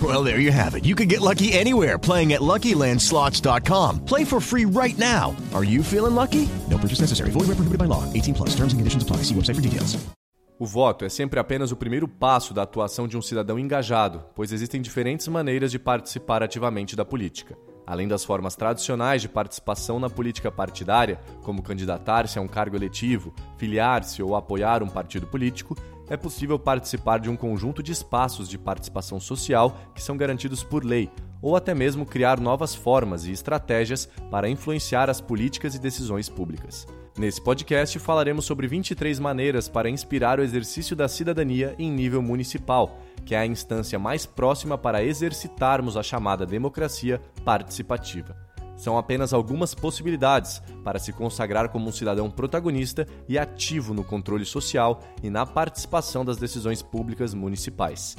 Well, there you have it. You can get lucky anywhere playing at LuckyLandSlots.com. Play for free right now. Are you feeling lucky? No purchase necessary. Void where prohibited by law. 18 plus. Terms and conditions apply. See website for details. O voto é sempre apenas o primeiro passo da atuação de um cidadão engajado, pois existem diferentes maneiras de participar ativamente da política. Além das formas tradicionais de participação na política partidária, como candidatar-se a um cargo eletivo, filiar-se ou apoiar um partido político, é possível participar de um conjunto de espaços de participação social que são garantidos por lei, ou até mesmo criar novas formas e estratégias para influenciar as políticas e decisões públicas. Nesse podcast falaremos sobre 23 maneiras para inspirar o exercício da cidadania em nível municipal, que é a instância mais próxima para exercitarmos a chamada democracia participativa. São apenas algumas possibilidades para se consagrar como um cidadão protagonista e ativo no controle social e na participação das decisões públicas municipais.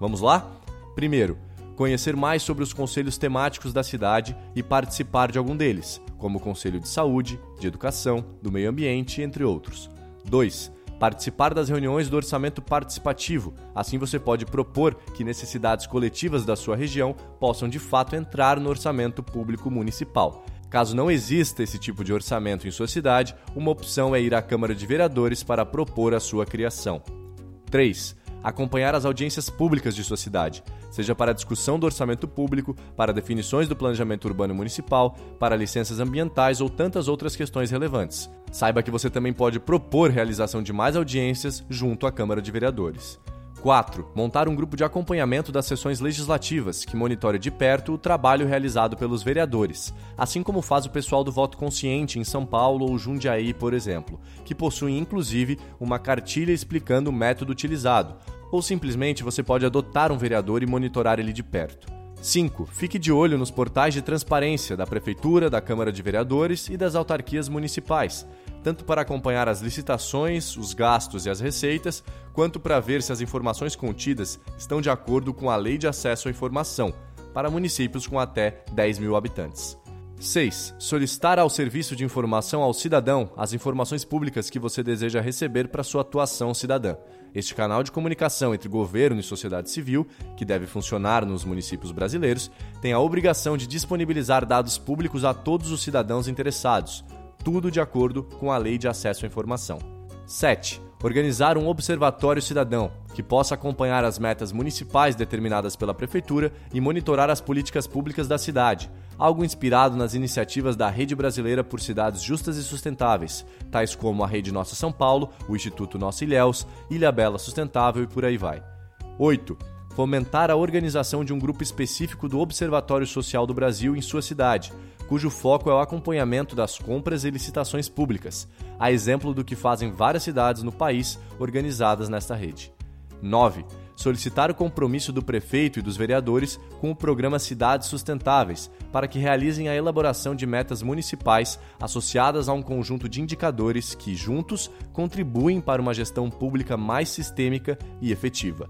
Vamos lá? Primeiro, conhecer mais sobre os conselhos temáticos da cidade e participar de algum deles, como o Conselho de Saúde, de Educação, do Meio Ambiente, entre outros. 2 participar das reuniões do orçamento participativo. Assim você pode propor que necessidades coletivas da sua região possam de fato entrar no orçamento público municipal. Caso não exista esse tipo de orçamento em sua cidade, uma opção é ir à Câmara de Vereadores para propor a sua criação. 3 acompanhar as audiências públicas de sua cidade, seja para a discussão do orçamento público, para definições do planejamento urbano municipal, para licenças ambientais ou tantas outras questões relevantes. Saiba que você também pode propor realização de mais audiências junto à Câmara de Vereadores. 4. Montar um grupo de acompanhamento das sessões legislativas, que monitore de perto o trabalho realizado pelos vereadores, assim como faz o pessoal do voto consciente em São Paulo ou Jundiaí, por exemplo, que possuem inclusive uma cartilha explicando o método utilizado, ou simplesmente você pode adotar um vereador e monitorar ele de perto. 5. Fique de olho nos portais de transparência da Prefeitura, da Câmara de Vereadores e das autarquias municipais, tanto para acompanhar as licitações, os gastos e as receitas, quanto para ver se as informações contidas estão de acordo com a Lei de Acesso à Informação, para municípios com até 10 mil habitantes. 6. Solicitar ao Serviço de Informação ao Cidadão as informações públicas que você deseja receber para sua atuação cidadã. Este canal de comunicação entre governo e sociedade civil, que deve funcionar nos municípios brasileiros, tem a obrigação de disponibilizar dados públicos a todos os cidadãos interessados, tudo de acordo com a Lei de Acesso à Informação. 7. Organizar um observatório cidadão, que possa acompanhar as metas municipais determinadas pela Prefeitura e monitorar as políticas públicas da cidade, algo inspirado nas iniciativas da Rede Brasileira por Cidades Justas e Sustentáveis, tais como a Rede Nossa São Paulo, o Instituto Nossa Ilhéus, Ilha Bela Sustentável e por aí vai. 8 fomentar a organização de um grupo específico do Observatório Social do Brasil em sua cidade, cujo foco é o acompanhamento das compras e licitações públicas, a exemplo do que fazem várias cidades no país organizadas nesta rede. 9. Solicitar o compromisso do prefeito e dos vereadores com o programa Cidades Sustentáveis, para que realizem a elaboração de metas municipais associadas a um conjunto de indicadores que, juntos, contribuem para uma gestão pública mais sistêmica e efetiva.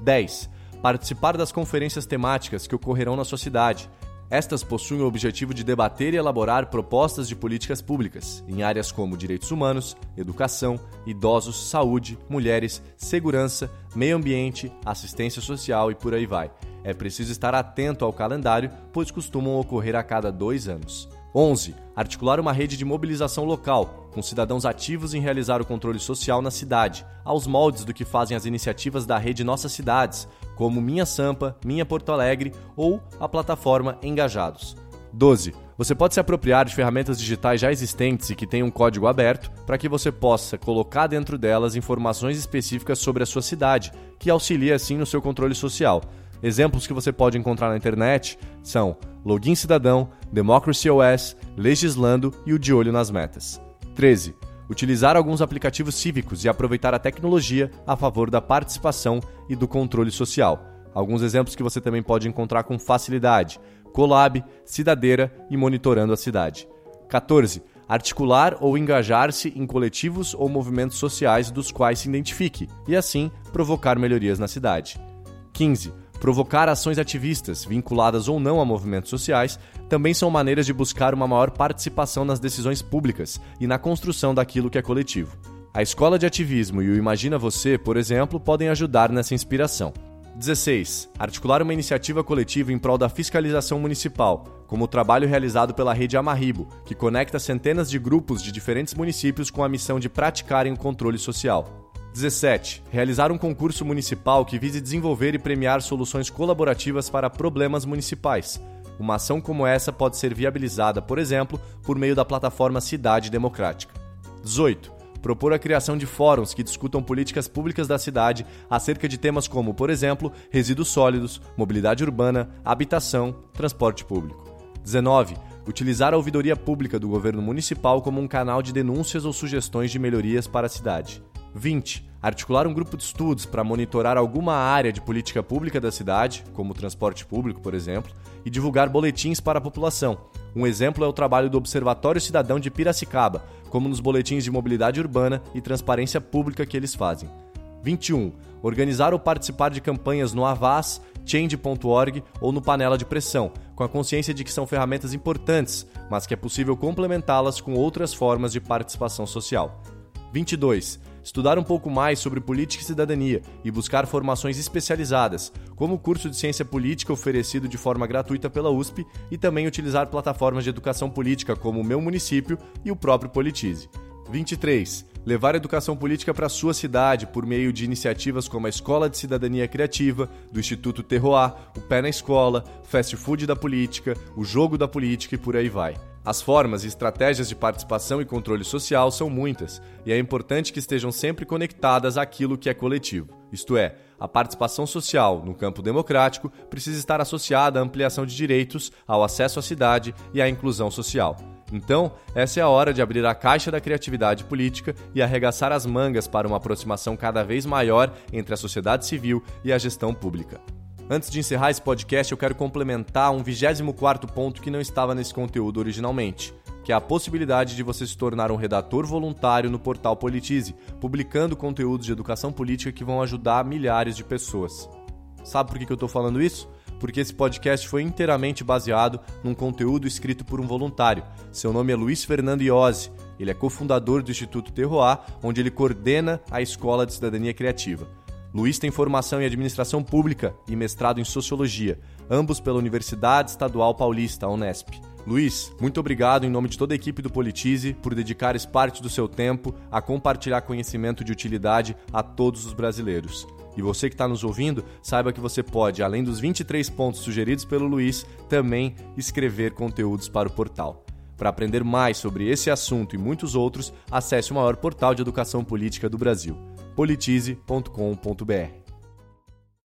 10 participar das conferências temáticas que ocorrerão na sua cidade. Estas possuem o objetivo de debater e elaborar propostas de políticas públicas em áreas como direitos humanos, educação, idosos, saúde, mulheres, segurança, meio ambiente, assistência social e por aí vai. É preciso estar atento ao calendário, pois costumam ocorrer a cada dois anos. 11. Articular uma rede de mobilização local, com cidadãos ativos em realizar o controle social na cidade, aos moldes do que fazem as iniciativas da rede Nossas Cidades, como Minha Sampa, Minha Porto Alegre ou a plataforma Engajados. 12. Você pode se apropriar de ferramentas digitais já existentes e que têm um código aberto para que você possa colocar dentro delas informações específicas sobre a sua cidade, que auxilia assim no seu controle social. Exemplos que você pode encontrar na internet são Login Cidadão, Democracy OS, Legislando e o De Olho nas Metas. 13. Utilizar alguns aplicativos cívicos e aproveitar a tecnologia a favor da participação e do controle social. Alguns exemplos que você também pode encontrar com facilidade: Colab, Cidadeira e Monitorando a Cidade. 14. Articular ou engajar-se em coletivos ou movimentos sociais dos quais se identifique e, assim, provocar melhorias na cidade. 15. Provocar ações ativistas, vinculadas ou não a movimentos sociais, também são maneiras de buscar uma maior participação nas decisões públicas e na construção daquilo que é coletivo. A Escola de Ativismo e o Imagina Você, por exemplo, podem ajudar nessa inspiração. 16. Articular uma iniciativa coletiva em prol da fiscalização municipal, como o trabalho realizado pela rede Amarribo, que conecta centenas de grupos de diferentes municípios com a missão de praticarem o controle social. 17. Realizar um concurso municipal que vise desenvolver e premiar soluções colaborativas para problemas municipais. Uma ação como essa pode ser viabilizada, por exemplo, por meio da plataforma Cidade Democrática. 18 propor a criação de fóruns que discutam políticas públicas da cidade acerca de temas como, por exemplo, resíduos sólidos, mobilidade urbana, habitação, transporte público. 19. Utilizar a ouvidoria pública do governo municipal como um canal de denúncias ou sugestões de melhorias para a cidade. 20. Articular um grupo de estudos para monitorar alguma área de política pública da cidade, como o transporte público, por exemplo, e divulgar boletins para a população. Um exemplo é o trabalho do Observatório Cidadão de Piracicaba, como nos boletins de mobilidade urbana e transparência pública que eles fazem. 21. Organizar ou participar de campanhas no Avaz, Change.org ou no Panela de Pressão, com a consciência de que são ferramentas importantes, mas que é possível complementá-las com outras formas de participação social. 22 estudar um pouco mais sobre política e cidadania e buscar formações especializadas, como o curso de ciência política oferecido de forma gratuita pela USP e também utilizar plataformas de educação política como o Meu Município e o próprio Politize. 23. Levar a educação política para sua cidade por meio de iniciativas como a Escola de Cidadania Criativa, do Instituto Terroir, o Pé na Escola, Fast Food da Política, o Jogo da Política e por aí vai. As formas e estratégias de participação e controle social são muitas, e é importante que estejam sempre conectadas àquilo que é coletivo. Isto é, a participação social no campo democrático precisa estar associada à ampliação de direitos, ao acesso à cidade e à inclusão social. Então, essa é a hora de abrir a caixa da criatividade política e arregaçar as mangas para uma aproximação cada vez maior entre a sociedade civil e a gestão pública. Antes de encerrar esse podcast, eu quero complementar um 24 ponto que não estava nesse conteúdo originalmente, que é a possibilidade de você se tornar um redator voluntário no portal Politize, publicando conteúdos de educação política que vão ajudar milhares de pessoas. Sabe por que eu estou falando isso? Porque esse podcast foi inteiramente baseado num conteúdo escrito por um voluntário. Seu nome é Luiz Fernando Iose. Ele é cofundador do Instituto Terroir, onde ele coordena a Escola de Cidadania Criativa. Luiz tem formação em administração pública e mestrado em sociologia, ambos pela Universidade Estadual Paulista, Unesp. Luiz, muito obrigado em nome de toda a equipe do Politize por dedicar parte do seu tempo a compartilhar conhecimento de utilidade a todos os brasileiros. E você que está nos ouvindo, saiba que você pode, além dos 23 pontos sugeridos pelo Luiz, também escrever conteúdos para o portal. Para aprender mais sobre esse assunto e muitos outros, acesse o maior portal de educação política do Brasil politize.com.br.